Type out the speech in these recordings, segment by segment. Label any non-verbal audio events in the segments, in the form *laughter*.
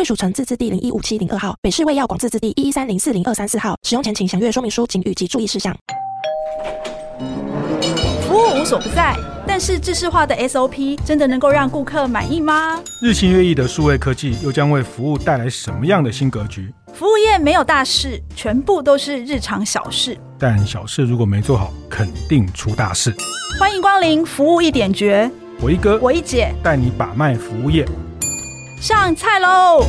贵属城自治地零一五七零二号，北市卫药广自治地一一三零四零二三四号。使用前请详阅说明书、警语及注意事项。服务无所不在，但是制式化的 SOP 真的能够让顾客满意吗？日新月异的数位科技又将为服务带来什么样的新格局？服务业没有大事，全部都是日常小事。但小事如果没做好，肯定出大事。欢迎光临服务一点绝，我一哥，我一姐带你把脉服务业。上菜喽！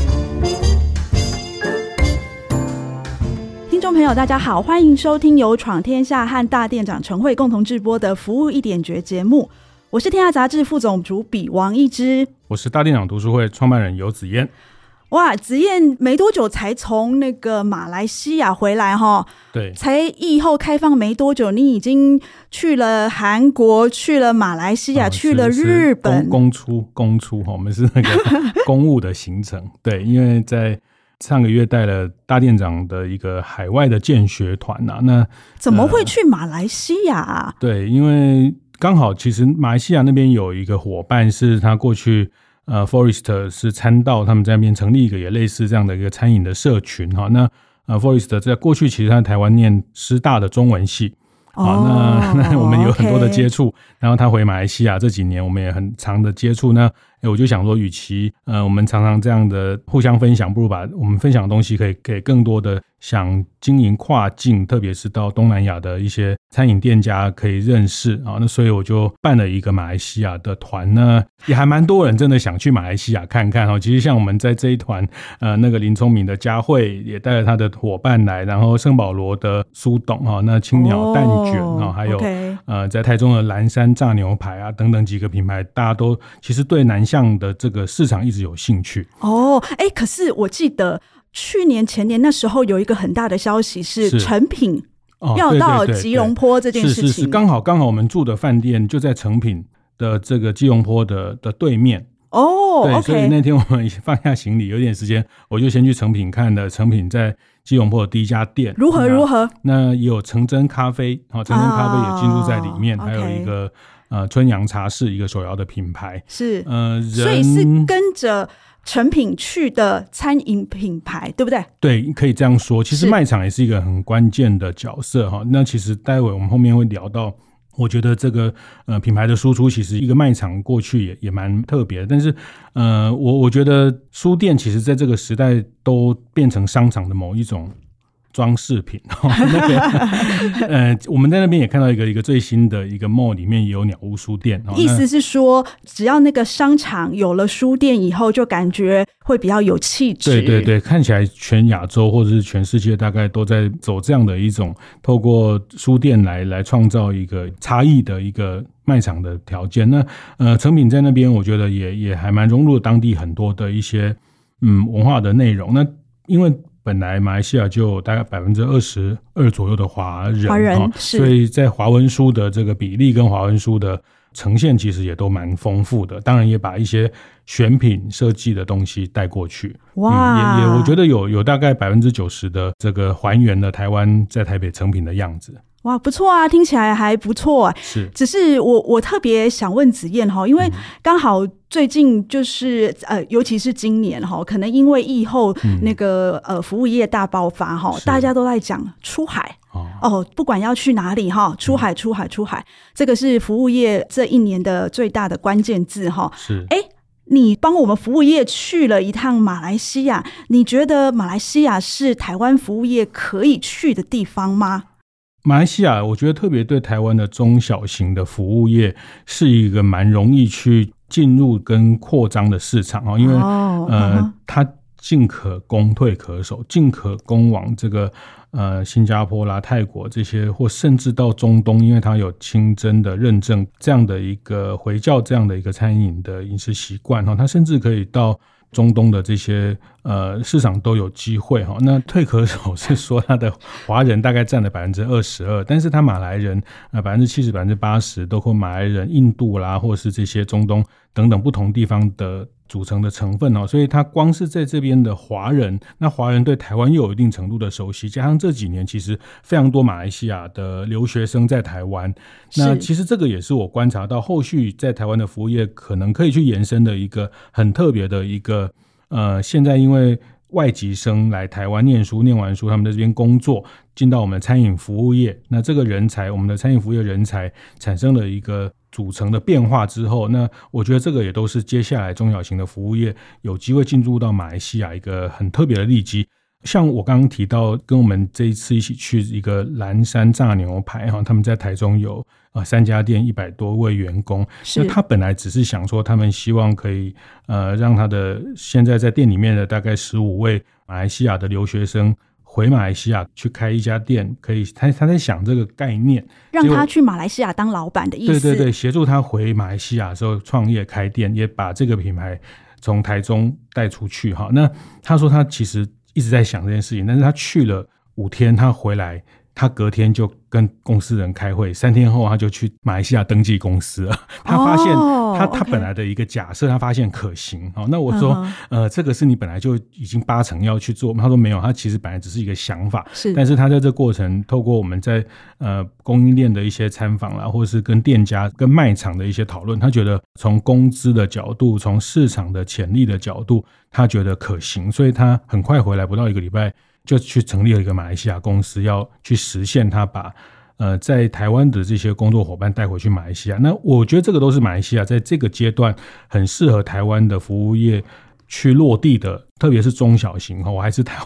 听众朋友，大家好，欢迎收听由闯天下和大店长陈慧共同制播的《服务一点绝》节目。我是天下杂志副总主笔王一之，我是大店长读书会创办人游子嫣。哇，子燕没多久才从那个马来西亚回来哈，对，才疫后开放没多久，你已经去了韩国，去了马来西亚，哦、去了日本，公出公出哈，我们是那个公务的行程，*laughs* 对，因为在上个月带了大店长的一个海外的见学团呐，那怎么会去马来西亚啊？呃、对，因为刚好其实马来西亚那边有一个伙伴是他过去。呃，Forest 是参道，他们在那边成立一个也类似这样的一个餐饮的社群哈。那呃，Forest 在过去其实他在台湾念师大的中文系，好、哦，那 *laughs* 那我们有很多的接触。然后他回马来西亚这几年，我们也很长的接触。那哎，我就想说，与其呃，我们常常这样的互相分享，不如把我们分享的东西可以给更多的。想经营跨境，特别是到东南亚的一些餐饮店家可以认识啊，那所以我就办了一个马来西亚的团呢，也还蛮多人真的想去马来西亚看看哈。其实像我们在这一团，呃，那个林聪明的佳慧也带了他的伙伴来，然后圣保罗的苏董哈，那青鸟蛋卷啊，哦、还有呃，在台中的蓝山炸牛排啊等等几个品牌，大家都其实对南向的这个市场一直有兴趣。哦。哎，可是我记得。去年前年那时候有一个很大的消息是成品要到吉隆坡这件事情，是是是，刚好刚好我们住的饭店就在成品的这个吉隆坡的的对面。哦，对所以那天我们放下行李有点时间，我就先去成品看了成品在吉隆坡的第一家店。如何如何，那也有成真咖啡啊，成真咖啡也进入在里面，啊、还有一个呃春阳茶是一个手摇的品牌是呃，所以是跟着。成品去的餐饮品牌，对不对？对，可以这样说。其实卖场也是一个很关键的角色哈。那其实待会我们后面会聊到，我觉得这个呃品牌的输出，其实一个卖场过去也也蛮特别的。但是呃，我我觉得书店其实在这个时代都变成商场的某一种。装饰品，*laughs* 那个呃，我们在那边也看到一个一个最新的一个 mall，里面也有鸟屋书店。意思是说，只要那个商场有了书店以后，就感觉会比较有气质。对对对，看起来全亚洲或者是全世界大概都在走这样的一种，透过书店来来创造一个差异的一个卖场的条件。那呃，诚品在那边，我觉得也也还蛮融入了当地很多的一些嗯文化的内容。那因为。本来马来西亚就有大概百分之二十二左右的华人，华人是，所以在华文书的这个比例跟华文书的呈现，其实也都蛮丰富的。当然也把一些选品设计的东西带过去，哇，嗯、也也我觉得有有大概百分之九十的这个还原了台湾在台北成品的样子。哇，不错啊，听起来还不错。啊。是，只是我我特别想问子燕哈，因为刚好最近就是呃，尤其是今年哈，可能因为疫后那个呃服务业大爆发哈，大家都在讲出海。哦，不管要去哪里哈，出海出海出海，这个是服务业这一年的最大的关键字哈。是，哎，你帮我们服务业去了一趟马来西亚，你觉得马来西亚是台湾服务业可以去的地方吗？马来西亚，我觉得特别对台湾的中小型的服务业是一个蛮容易去进入跟扩张的市场啊，因为呃，它进可攻，退可守，进可攻往这个呃新加坡啦、泰国这些，或甚至到中东，因为它有清真的认证这样的一个回教这样的一个餐饮的饮食习惯哈，它甚至可以到中东的这些呃市场都有机会哈。那退可守是说他的华人大概占了百分之二十二，*laughs* 但是他马来人啊百分之七十、百分之八十包括马来人、印度啦，或是这些中东等等不同地方的组成的成分哦。所以他光是在这边的华人，那华人对台湾又有一定程度的熟悉，加上这几年其实非常多马来西亚的留学生在台湾，那其实这个也是我观察到后续在台湾的服务业可能可以去延伸的一个很特别的一个。呃，现在因为外籍生来台湾念书，念完书他们在这边工作，进到我们的餐饮服务业，那这个人才，我们的餐饮服务业人才产生了一个组成的变化之后，那我觉得这个也都是接下来中小型的服务业有机会进入到马来西亚一个很特别的利基。像我刚刚提到，跟我们这一次一起去一个蓝山炸牛排哈，他们在台中有啊三家店，一百多位员工。那他本来只是想说，他们希望可以呃让他的现在在店里面的大概十五位马来西亚的留学生回马来西亚去开一家店，可以他他在想这个概念，让他去马来西亚当老板的意思。对对对，协助他回马来西亚的时候创业开店，也把这个品牌从台中带出去哈。那他说他其实。一直在想这件事情，但是他去了五天，他回来，他隔天就跟公司人开会，三天后他就去马来西亚登记公司了。*laughs* 他发现他他本来的一个假设，他发现可行。好，那我说，呃，这个是你本来就已经八成要去做。他说没有，他其实本来只是一个想法。是，但是他在这过程，透过我们在呃供应链的一些参访啦，或者是跟店家、跟卖场的一些讨论，他觉得从工资的角度，从市场的潜力的角度，他觉得可行，所以他很快回来，不到一个礼拜。就去成立了一个马来西亚公司，要去实现他把呃在台湾的这些工作伙伴带回去马来西亚。那我觉得这个都是马来西亚在这个阶段很适合台湾的服务业去落地的，特别是中小型哈。我还是谈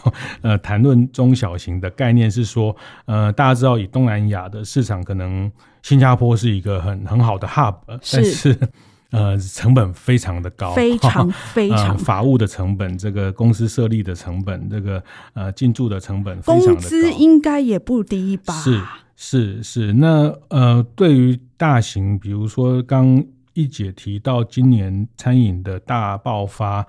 呃谈论中小型的概念是说，呃大家知道以东南亚的市场，可能新加坡是一个很很好的 hub，但是。呃，成本非常的高，非常 *laughs* 非常、呃、法务的成本，这个公司设立的成本，这个呃进驻的成本非常的高，工资应该也不低吧？是是是，那呃，对于大型，比如说刚一姐提到今年餐饮的大爆发，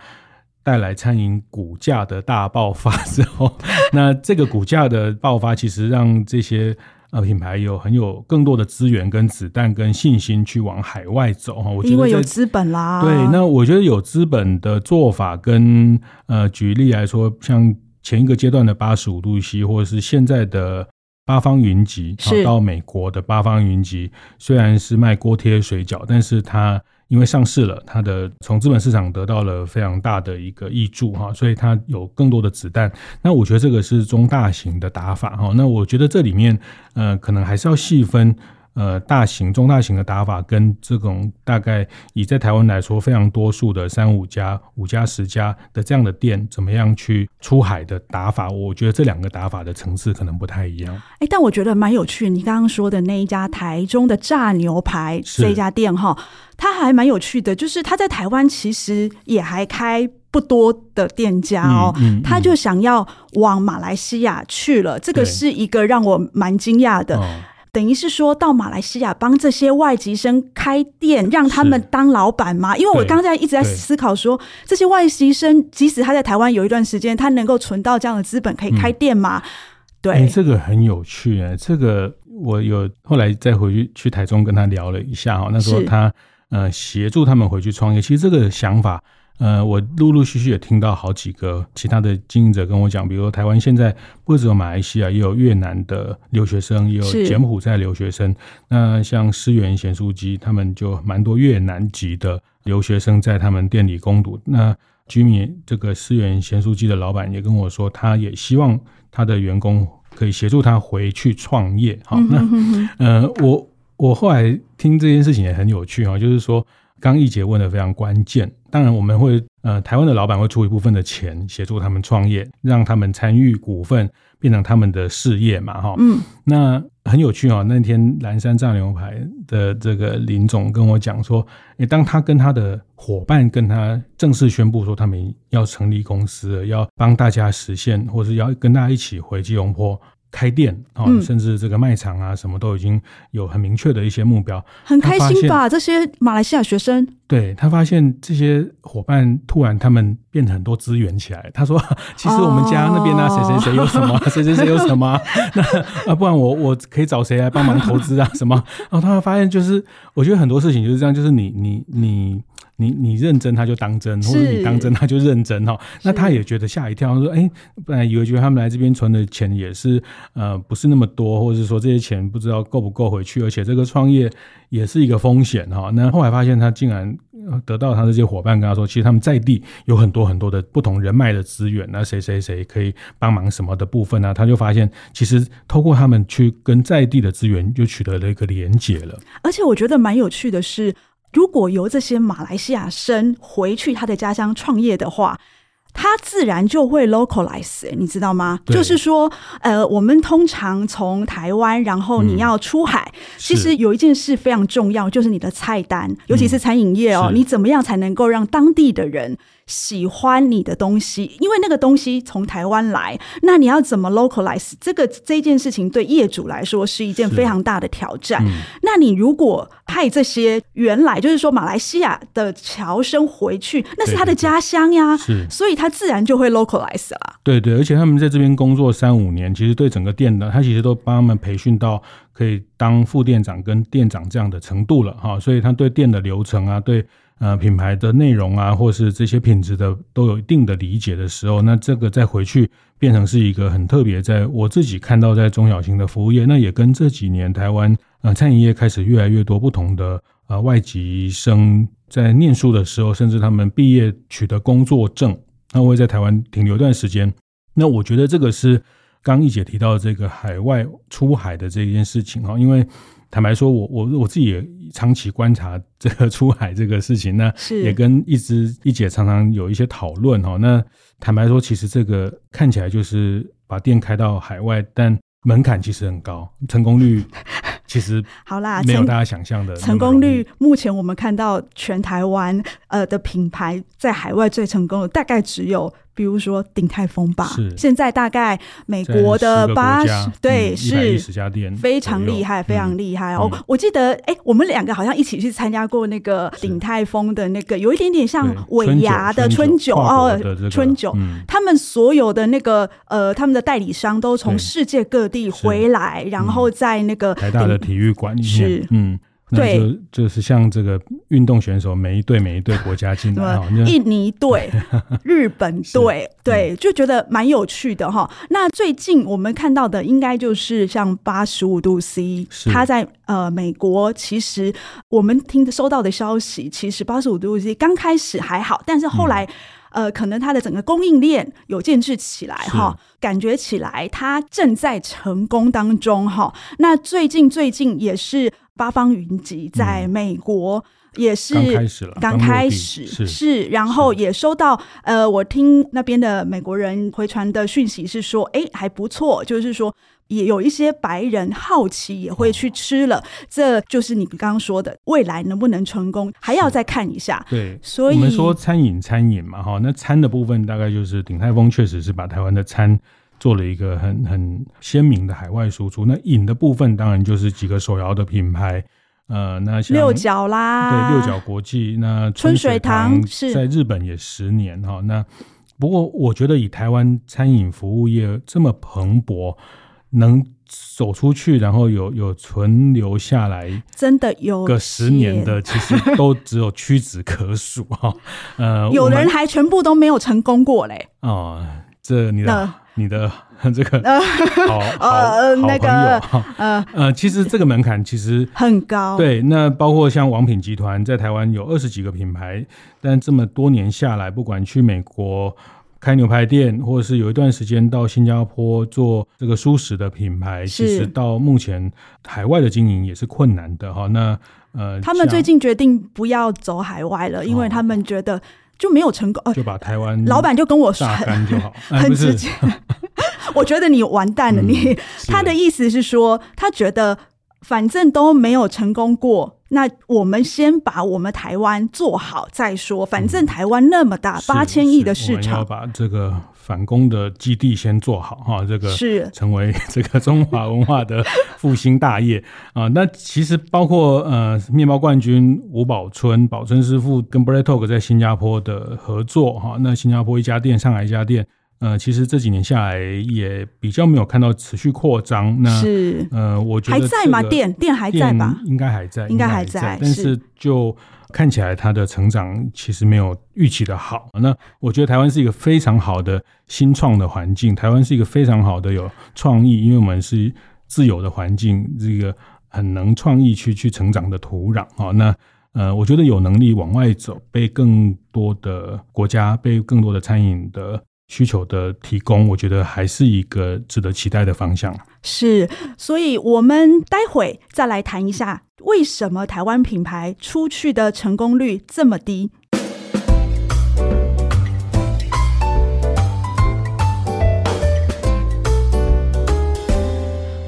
带来餐饮股价的大爆发之后，*laughs* 那这个股价的爆发，其实让这些。呃，品牌有很有更多的资源、跟子弹、跟信心去往海外走哈。我觉得因为有资本啦。对，那我觉得有资本的做法跟呃，举例来说，像前一个阶段的八十五度 C，或者是现在的八方云集，是到美国的八方云集，虽然是卖锅贴水饺，但是它。因为上市了，它的从资本市场得到了非常大的一个挹注哈，所以它有更多的子弹。那我觉得这个是中大型的打法哈。那我觉得这里面呃，可能还是要细分。呃，大型、中大型的打法跟这种大概以在台湾来说非常多数的三五家、五家、十家的这样的店，怎么样去出海的打法？我觉得这两个打法的层次可能不太一样。哎，但我觉得蛮有趣。你刚刚说的那一家台中的炸牛排这一家店哈，它还蛮有趣的，就是它在台湾其实也还开不多的店家哦，嗯嗯嗯、他就想要往马来西亚去了，这个是一个让我蛮惊讶的。等于是说到马来西亚帮这些外籍生开店，让他们当老板吗？因为我刚才一直在思考说，这些外籍生即使他在台湾有一段时间，他能够存到这样的资本可以开店吗？嗯、对、欸，这个很有趣啊。这个我有后来再回去去台中跟他聊了一下哈，那时候他呃协助他们回去创业，其实这个想法。呃，我陆陆续续也听到好几个其他的经营者跟我讲，比如说台湾现在不只有马来西亚，也有越南的留学生，也有柬埔寨留学生。那像思源咸酥鸡，他们就蛮多越南籍的留学生在他们店里工读。那居民这个思源咸酥鸡的老板也跟我说，他也希望他的员工可以协助他回去创业。好，那呃，我我后来听这件事情也很有趣哈，就是说。刚一姐问的非常关键，当然我们会呃，台湾的老板会出一部分的钱协助他们创业，让他们参与股份变成他们的事业嘛，哈，嗯，那很有趣哦。那天蓝山炸牛排的这个林总跟我讲说，诶，当他跟他的伙伴跟他正式宣布说他们要成立公司了，要帮大家实现，或是要跟大家一起回吉隆坡开店甚至这个卖场啊，什么都已经有很明确的一些目标，很开心吧？这些马来西亚学生，对，他发现这些伙伴突然他们变得很多资源起来。他说：“ *laughs* 其实我们家那边呢、啊，谁谁谁有什么，*laughs* 谁谁谁有什么，那 *laughs* 啊，不然我我可以找谁来帮忙投资啊？什么？然后他们发现，就是我觉得很多事情就是这样，就是你你你。”你你认真他就当真，或者你当真他就认真哈。那他也觉得吓一跳，说：“哎、欸，本来以为觉得他们来这边存的钱也是呃不是那么多，或者是说这些钱不知道够不够回去，而且这个创业也是一个风险哈。”那后来发现他竟然得到他的这些伙伴跟他说，其实他们在地有很多很多的不同人脉的资源，那谁谁谁可以帮忙什么的部分呢？他就发现其实透过他们去跟在地的资源就取得了一个连结了。而且我觉得蛮有趣的是。如果由这些马来西亚生回去他的家乡创业的话，他自然就会 localize，你知道吗？就是说，呃，我们通常从台湾，然后你要出海，嗯、其实有一件事非常重要，就是你的菜单，尤其是餐饮业哦，嗯、你怎么样才能够让当地的人喜欢你的东西，因为那个东西从台湾来，那你要怎么 localize 这个这件事情对业主来说是一件非常大的挑战。嗯、那你如果派这些原来就是说马来西亚的侨生回去，那是他的家乡呀，是，所以他自然就会 localize 了。对对，而且他们在这边工作三五年，其实对整个店的他其实都帮他们培训到可以当副店长跟店长这样的程度了哈，所以他对店的流程啊，对。呃，品牌的内容啊，或是这些品质的，都有一定的理解的时候，那这个再回去变成是一个很特别，在我自己看到在中小型的服务业，那也跟这几年台湾呃餐饮业开始越来越多不同的呃外籍生在念书的时候，甚至他们毕业取得工作证，那会在台湾停留一段时间。那我觉得这个是刚一姐提到这个海外出海的这件事情啊，因为。坦白说，我我我自己也长期观察这个出海这个事情，那也跟一直一姐常常有一些讨论哈。那坦白说，其实这个看起来就是把店开到海外，但门槛其实很高，成功率 *laughs* 其实好啦，没有大家想象的成功率。目前我们看到全台湾呃的品牌在海外最成功的，大概只有。比如说鼎泰丰吧，是。现在大概美国的八十对是十家店，非常厉害，非常厉害。哦。我记得哎，我们两个好像一起去参加过那个鼎泰丰的那个，有一点点像尾牙的春酒哦，春酒。他们所有的那个呃，他们的代理商都从世界各地回来，然后在那个台大的体育馆里面，嗯。对，就就是像这个运动选手，每一队每一队国家进来，印尼队、*laughs* 日本队，对，就觉得蛮有趣的哈。那最近我们看到的，应该就是像八十五度 C，他在呃美国，其实我们听收到的消息，其实八十五度 C 刚开始还好，但是后来呃，可能它的整个供应链有建制起来哈，感觉起来它正在成功当中哈。那最近最近也是。八方云集在美国也是刚开始了，刚开始是，是，然后也收到呃，我听那边的美国人回传的讯息是说，哎，还不错，就是说也有一些白人好奇也会去吃了，哦、这就是你刚刚说的未来能不能成功，还要再看一下。对，所以我们说餐饮餐饮嘛，哈，那餐的部分大概就是鼎泰丰确实是把台湾的餐。做了一个很很鲜明的海外输出。那饮的部分当然就是几个手摇的品牌，呃，那像六角啦，对，六角国际，那春水堂是在日本也十年哈。那不过我觉得以台湾餐饮服务业这么蓬勃，能走出去，然后有有存留下来，真的有个十年的，其实都只有屈指可数哈。呃，*laughs* 有人还全部都没有成功过嘞。哦，这你的。呃你的 *laughs* 这个 *laughs* 好好那个呃呃，其实这个门槛其实很高。对，那包括像王品集团在台湾有二十几个品牌，但这么多年下来，不管去美国开牛排店，或者是有一段时间到新加坡做这个蔬食的品牌，其实到目前海外的经营也是困难的哈。那呃，他们最近决定不要走海外了，因为他们觉得。就没有成功，就把台湾老板就跟我说干就好，*laughs* 很直接。*laughs* 我觉得你完蛋了，你。他的意思是说，他觉得反正都没有成功过，那我们先把我们台湾做好再说，反正台湾那么大，八千亿的市场，要把这个反攻的基地先做好哈，这个是成为这个中华文化的复兴大业啊。那其实包括呃，面包冠军吴宝春、宝春师傅跟 Bread Talk 在新加坡的合作哈，那新加坡一家店，上海一家店。呃，其实这几年下来也比较没有看到持续扩张。那是呃，我觉得、这个、还在吗？店店还在吧？应该还在，应该。还在但是就看起来它的成长其实没有预期的好。那我觉得台湾是一个非常好的新创的环境，台湾是一个非常好的有创意，因为我们是自由的环境，这个很能创意去去成长的土壤啊。那呃，我觉得有能力往外走，被更多的国家，被更多的餐饮的。需求的提供，我觉得还是一个值得期待的方向。是，所以我们待会再来谈一下，为什么台湾品牌出去的成功率这么低。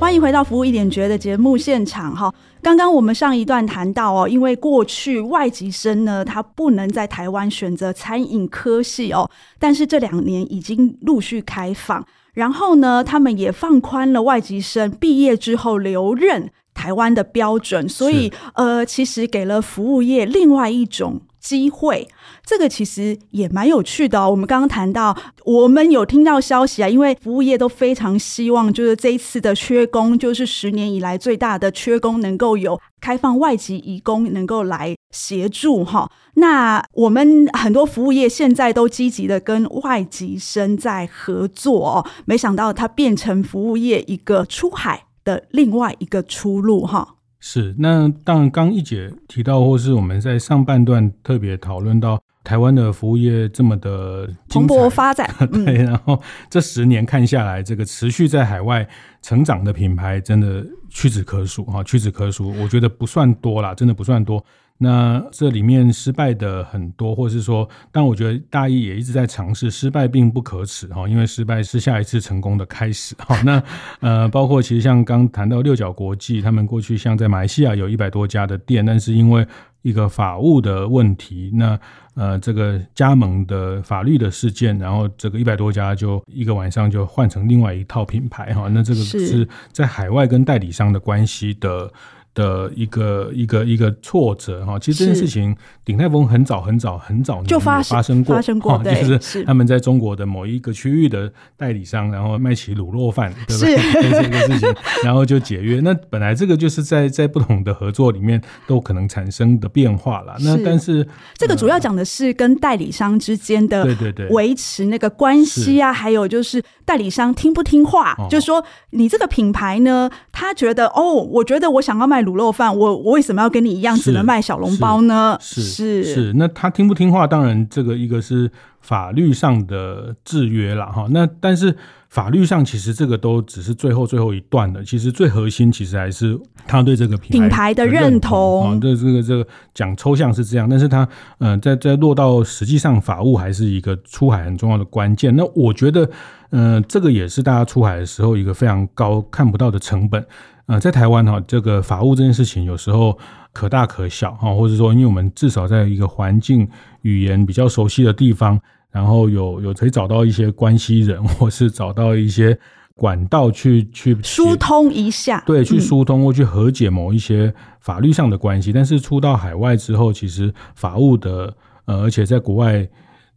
欢迎回到服务一点绝的节目现场哈。刚刚我们上一段谈到哦，因为过去外籍生呢，他不能在台湾选择餐饮科系哦，但是这两年已经陆续开放，然后呢，他们也放宽了外籍生毕业之后留任台湾的标准，所以呃，其实给了服务业另外一种。机会，这个其实也蛮有趣的哦。我们刚刚谈到，我们有听到消息啊，因为服务业都非常希望，就是这一次的缺工，就是十年以来最大的缺工，能够有开放外籍移工能够来协助哈。那我们很多服务业现在都积极的跟外籍生在合作哦，没想到它变成服务业一个出海的另外一个出路哈。是，那当然，刚一姐提到，或是我们在上半段特别讨论到台湾的服务业这么的蓬勃发展，*laughs* 对，然后这十年看下来，这个持续在海外成长的品牌真的屈指可数哈，屈指可数，我觉得不算多啦，真的不算多。那这里面失败的很多，或是说，但我觉得大一也一直在尝试，失败并不可耻哈，因为失败是下一次成功的开始哈。*laughs* 那呃，包括其实像刚谈到六角国际，他们过去像在马来西亚有一百多家的店，但是因为一个法务的问题，那呃这个加盟的法律的事件，然后这个一百多家就一个晚上就换成另外一套品牌哈。那这个是在海外跟代理商的关系的。的一个一个一个挫折哈，其实这件事情鼎泰丰很早很早很早就发发生过，发生过，对，就是他们在中国的某一个区域的代理商，然后卖起卤肉饭，对不对？这个事情，然后就解约。那本来这个就是在在不同的合作里面都可能产生的变化了。那但是这个主要讲的是跟代理商之间的对对对维持那个关系啊，还有就是代理商听不听话，就是说你这个品牌呢，他觉得哦，我觉得我想要卖。卤肉饭，我我为什么要跟你一样只能卖小笼包呢？是是那他听不听话？当然，这个一个是法律上的制约了哈。那但是法律上其实这个都只是最后最后一段的，其实最核心其实还是他对这个品牌，品牌的认同啊。这这个这个讲抽象是这样，但是他嗯、呃，在在落到实际上，法务还是一个出海很重要的关键。那我觉得，嗯、呃，这个也是大家出海的时候一个非常高看不到的成本。呃，在台湾哈，这个法务这件事情有时候可大可小哈，或者说，因为我们至少在一个环境语言比较熟悉的地方，然后有有可以找到一些关系人，或是找到一些管道去去疏通一下，对，去疏通或去和解某一些法律上的关系。嗯、但是出到海外之后，其实法务的呃，而且在国外。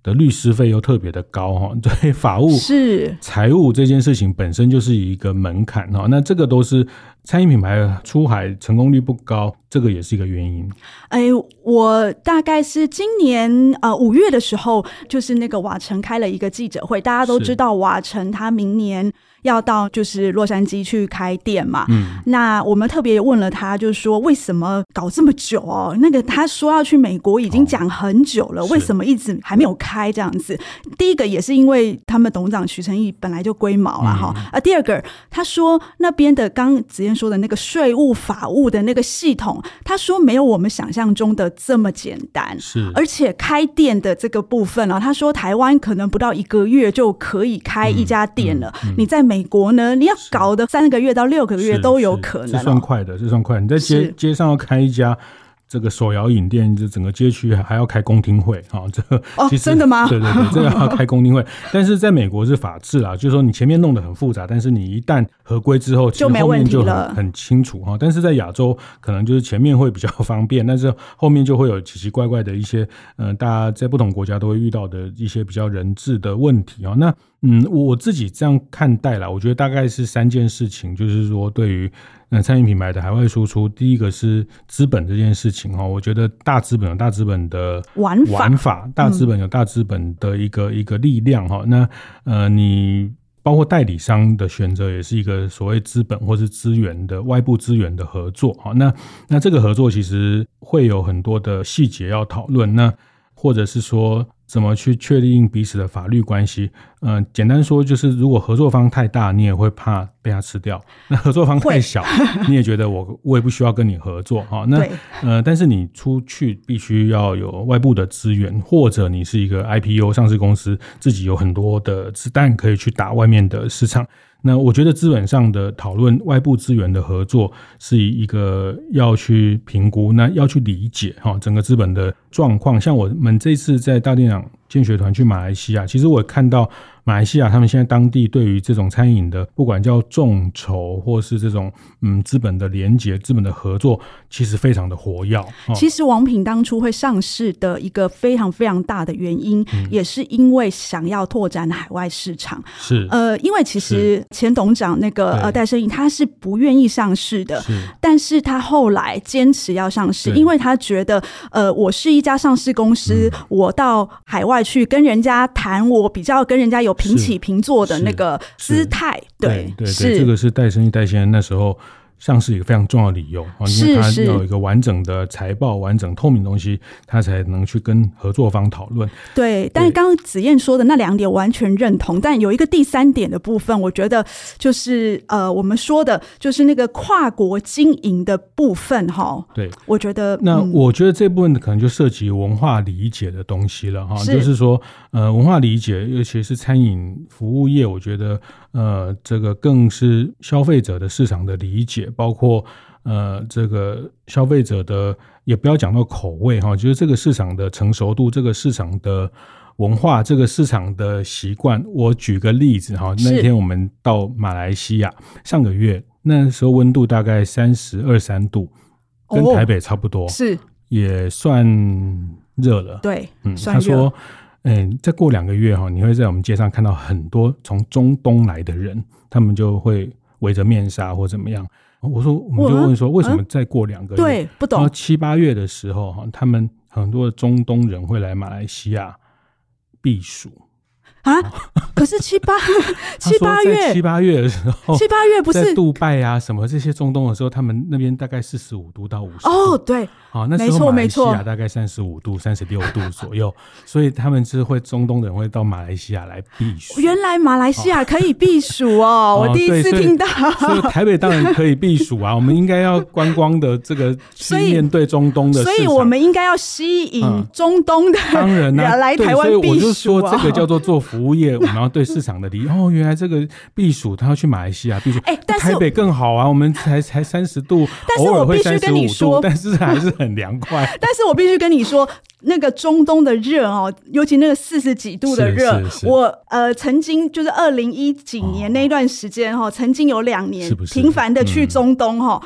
的律师费又特别的高哈，*laughs* 对，法务是财务这件事情本身就是一个门槛哈，那这个都是餐饮品牌出海成功率不高，这个也是一个原因。哎，我大概是今年呃五月的时候，就是那个瓦城开了一个记者会，大家都知道瓦城他明年。要到就是洛杉矶去开店嘛，嗯，那我们特别问了他，就是说为什么搞这么久哦？那个他说要去美国已经讲很久了，哦，为什么一直还没有开这样子？第一个也是因为他们董事长徐成义本来就龟毛了哈，啊，第二个他说那边的刚子嫣说的那个税务法务的那个系统，他说没有我们想象中的这么简单，是，而且开店的这个部分啊，他说台湾可能不到一个月就可以开一家店了，嗯，你在。美国呢，你要搞的三个月到六个月都有可能，哦，这算快的，这算快。你在街街上要开一家，这个手摇饮店，就整个街区还要开公听会啊！*laughs* 这哦、真的吗？*laughs* 对对对，这个要开公听会。*laughs* 但是在美国是法治啦，就是说你前面弄得很复杂，但是你一旦合规之后，其实后面就很很清楚哈。但是在亚洲，可能就是前面会比较方便，但是后面就会有奇奇怪怪的一些，嗯、呃，大家在不同国家都会遇到的一些比较人治的问题啊。那嗯，我自己这样看待啦，我觉得大概是三件事情，就是说对于。那餐饮品牌的海外输出，第一个是资本这件事情哈，我觉得大资本有大资本的玩法，玩法大资本有大资本的一个、嗯、一个力量哈。那呃，你包括代理商的选择，也是一个所谓资本或是资源的外部资源的合作哈。那那这个合作其实会有很多的细节要讨论，那或者是说。怎么去确定彼此的法律关系？嗯、呃，简单说就是，如果合作方太大，你也会怕被他吃掉；*laughs* 那合作方太小，*laughs* 你也觉得我我也不需要跟你合作哈。那呃，但是你出去必须要有外部的资源，或者你是一个 IPO 上市公司，自己有很多的子弹可以去打外面的市场。那我觉得资本上的讨论，外部资源的合作是一个要去评估，那要去理解哈整个资本的状况。像我们这次在大电厂建学团去马来西亚，其实我看到。马来西亚他们现在当地对于这种餐饮的，不管叫众筹或是这种嗯资本的连结、资本的合作，其实非常的活跃。其实王品当初会上市的一个非常非常大的原因，嗯、也是因为想要拓展海外市场。是呃，因为其实前董事长那个呃戴胜益他是不愿意上市的，是但是他后来坚持要上市，因为他觉得呃我是一家上市公司，嗯、我到海外去跟人家谈，我比较跟人家有。平起平坐的那个姿态，对对对，这个是戴生意戴先生那时候。上市一个非常重要的理由啊，因为他要有一个完整的财报、完整透明的东西，它才能去跟合作方讨论。对，但是刚刚子燕说的那两点完全认同，但有一个第三点的部分，我觉得就是呃，我们说的就是那个跨国经营的部分哈。对，我觉得那我觉得这部分可能就涉及文化理解的东西了哈，就是说呃，文化理解，尤其是餐饮服务业，我觉得。呃，这个更是消费者的市场的理解，包括呃，这个消费者的也不要讲到口味哈，就是这个市场的成熟度，这个市场的文化，这个市场的习惯。我举个例子哈，那天我们到马来西亚，上个月那时候温度大概三十二三度，跟台北差不多，是也算热了。对，嗯，他说。嗯，再过两个月哈，你会在我们街上看到很多从中东来的人，他们就会围着面纱或怎么样。我说，我们就问说，为什么再过两个月？对，不懂。然后七八月的时候哈，他们很多的中东人会来马来西亚避暑。啊！可是七八 *laughs* 七八月七八月的时候，七八月不是杜拜啊什么这些中东的时候，他们那边大概四十五度到五十度。哦，对，好，那时候马来西亚大概三十五度、三十六度左右，所以他们是会中东的人会到马来西亚来避暑。原来马来西亚可以避暑哦，我第一次听到。所以台北当然可以避暑啊，*laughs* 我们应该要观光的这个去面对中东的，所以我们应该要吸引中东的当然来台湾避暑。我就说这个叫做做。服务业，我们要对市场的理解 *laughs* 哦，原来这个避暑，他要去马来西亚避暑，哎，但是台北更好啊，我们才才三十度，但是我必须跟你说，但是还是很凉快。*laughs* 但是我必须跟你说，那个中东的热哦，尤其那个四十几度的热，我呃曾经就是二零一几年那一段时间哈，曾经有两年频繁的去中东哈。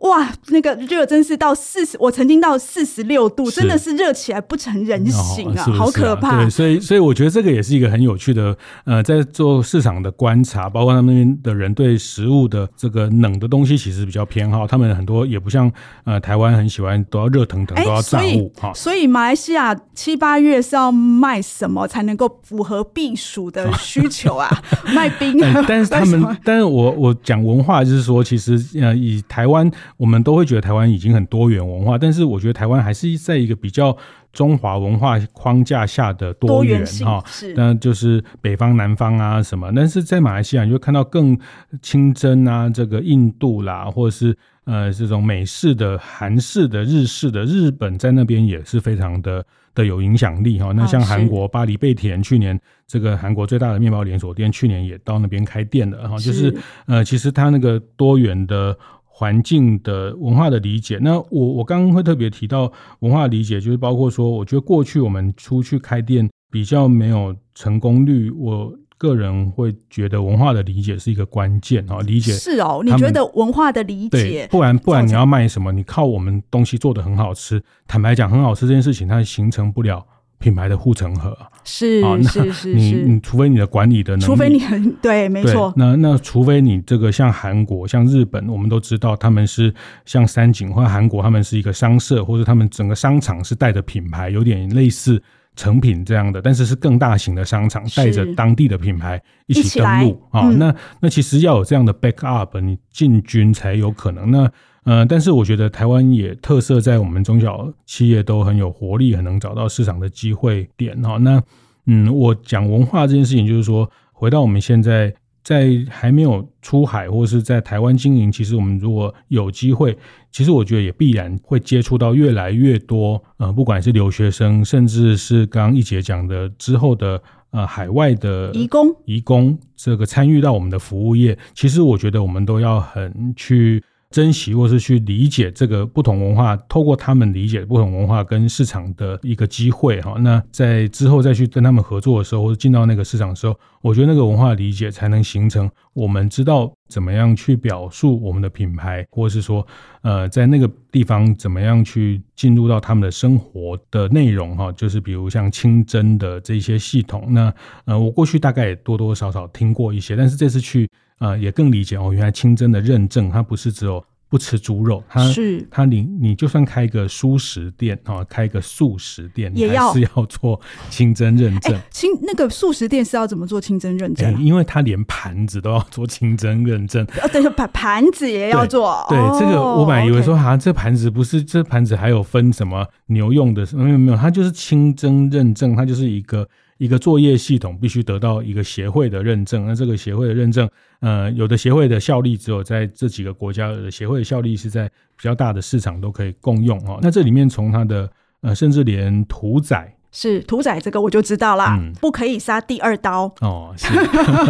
哇，那个热真是到四十，我曾经到四十六度，真的是热起来不成人形啊，是是啊，好可怕。对，所以所以我觉得这个也是一个很有趣的，呃，在做市场的观察，包括他们那边的人对食物的这个冷的东西其实比较偏好，他们很多也不像呃台湾很喜欢都要热腾腾都要炸物哈。所以马来西亚七八月是要卖什么才能够符合避暑的 *laughs* 需求啊？*laughs* 卖冰。但是他们，但是我我讲文化就是说，其实呃以台湾。我们都会觉得台湾已经很多元文化，但是我觉得台湾还是在一个比较中华文化框架下的多元哈，那就是北方、南方啊什么。但是在马来西亚，你就看到更清真啊，这个印度啦，或者是呃这种美式的、韩式的、日式的，日本在那边也是非常的的有影响力哈。那像韩国巴黎贝甜，去年这个韩国最大的面包连锁店，去年也到那边开店了哈。就是呃，其实它那个多元的。环境的文化的理解。那我我刚刚会特别提到文化理解，就是包括说，我觉得过去我们出去开店比较没有成功率，我。个人会觉得文化的理解是一个关键啊，理解是哦。你觉得文化的理解，不然不然你要卖什么？你靠我们东西做的很好吃，坦白讲，很好吃这件事情，它形成不了品牌的护城河。是啊，是 *laughs* 是你你除非你的管理的能力，除非你很对，没错。那那除非你这个像韩国、像日本，我们都知道他们是像三井或韩国，他们是一个商社，或者他们整个商场是带着品牌，有点类似。成品这样的，但是是更大型的商场，带着当地的品牌一起登陆啊、哦。那那其实要有这样的 backup，你进军才有可能。那呃，但是我觉得台湾也特色在我们中小企业都很有活力，很能找到市场的机会点哈、哦。那嗯，我讲文化这件事情，就是说回到我们现在。在还没有出海或是在台湾经营，其实我们如果有机会，其实我觉得也必然会接触到越来越多，呃，不管是留学生，甚至是刚刚一姐讲的之后的呃海外的移工，移工这个参与到我们的服务业，其实我觉得我们都要很去。珍惜或是去理解这个不同文化，透过他们理解不同文化跟市场的一个机会哈。那在之后再去跟他们合作的时候，或者进到那个市场的时候，我觉得那个文化理解才能形成我们知道怎么样去表述我们的品牌，或是说，呃，在那个地方怎么样去进入到他们的生活的内容哈。就是比如像清真的这些系统，那呃，我过去大概也多多少少听过一些，但是这次去。呃，也更理解哦，原来清真的认证，它不是只有不吃猪肉，它是它你你就算开一个蔬食店啊，开一个素食店，也要是要做清真认证。欸、清那个素食店是要怎么做清真认证、啊欸？因为它连盘子都要做清真认证。呃、哦，对，盘盘子也要做。对，这个我本来以为说，好像这盘子不是这盘子还有分什么牛用的，没有没有，它就是清真认证，它就是一个。一个作业系统必须得到一个协会的认证，那这个协会的认证，呃，有的协会的效力只有在这几个国家，有的协会的效力是在比较大的市场都可以共用哦。那这里面从它的呃，甚至连屠宰。是屠宰这个我就知道啦，嗯、不可以杀第二刀哦。是，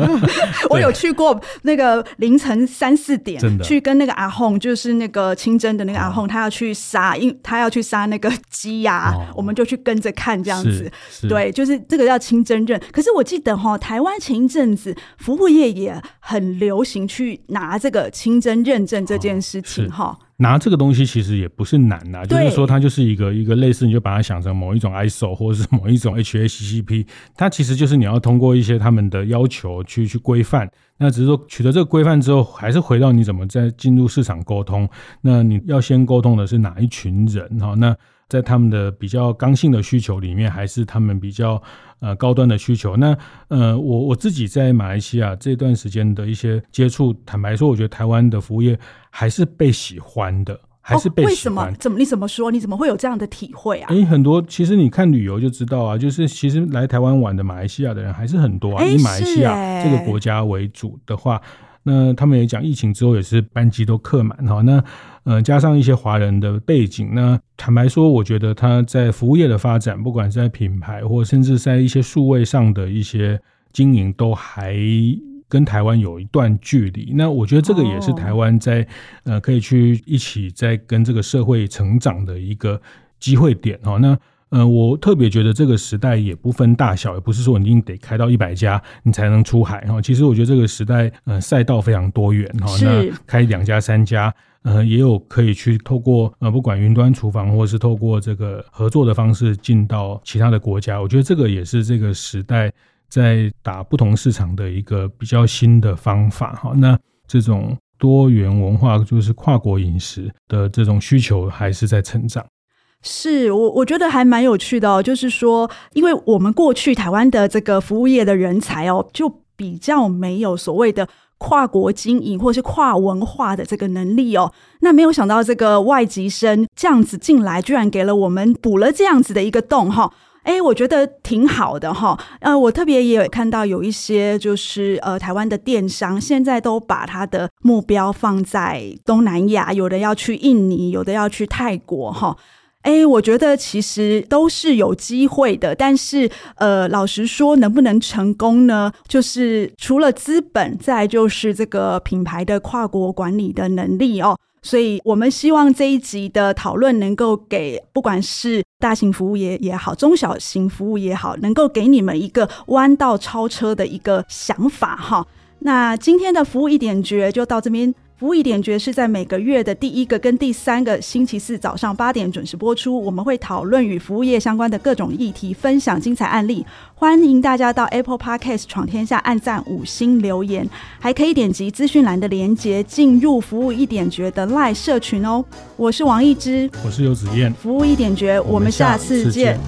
*laughs* 我有去过那个凌晨三四点，去跟那个阿訇，就是那个清真的那个阿訇，他要去杀，因他要去杀那个鸡呀，哦、我们就去跟着看这样子。对，就是这个叫清真认。可是我记得哈，台湾前一阵子服务业也很流行去拿这个清真认证这件事情哈。哦拿这个东西其实也不是难呐，就是说它就是一个一个类似，你就把它想成某一种 ISO 或者是某一种 HACCP，它其实就是你要通过一些他们的要求去去规范。那只是说取得这个规范之后，还是回到你怎么在进入市场沟通。那你要先沟通的是哪一群人哈？那在他们的比较刚性的需求里面，还是他们比较呃高端的需求？那呃，我我自己在马来西亚这段时间的一些接触，坦白说，我觉得台湾的服务业还是被喜欢的，还是被喜欢。哦，为什么？怎么？你怎么说？你怎么会有这样的体会啊？诶，很多其实你看旅游就知道啊，就是其实来台湾玩的马来西亚的人还是很多啊。以马来西亚这个国家为主的话。那他们也讲，疫情之后也是班机都客满哈。那呃，加上一些华人的背景，那坦白说，我觉得他在服务业的发展，不管是在品牌或甚至在一些数位上的一些经营，都还跟台湾有一段距离。那我觉得这个也是台湾在呃可以去一起在跟这个社会成长的一个机会点哈。那呃，我特别觉得这个时代也不分大小，也不是说你一定得开到一百家你才能出海哈。其实我觉得这个时代，呃，赛道非常多元哈。是那开两家、三家，呃，也有可以去透过呃，不管云端厨房，或是透过这个合作的方式进到其他的国家。我觉得这个也是这个时代在打不同市场的一个比较新的方法哈。那这种多元文化，就是跨国饮食的这种需求，还是在成长。是我我觉得还蛮有趣的哦，就是说，因为我们过去台湾的这个服务业的人才哦，就比较没有所谓的跨国经营或是跨文化的这个能力哦。那没有想到这个外籍生这样子进来，居然给了我们补了这样子的一个洞哈。诶，我觉得挺好的哈。呃，我特别也有看到有一些就是呃台湾的电商现在都把他的目标放在东南亚，有的要去印尼，有的要去泰国哈。哎，我觉得其实都是有机会的，但是呃，老实说，能不能成功呢？就是除了资本，再就是这个品牌的跨国管理的能力哦。所以我们希望这一集的讨论能够给不管是大型服务业也好，中小型服务也好，能够给你们一个弯道超车的一个想法哈。那今天的服务一点绝就到这边。服务一点绝是在每个月的第一个跟第三个星期四早上八点准时播出。我们会讨论与服务业相关的各种议题，分享精彩案例。欢迎大家到 Apple Podcast 闯天下按赞五星留言，还可以点击资讯栏的连接进入服务一点绝的 Live 社群哦。我是王一之，我是游子燕，服务一点绝，我们下次见。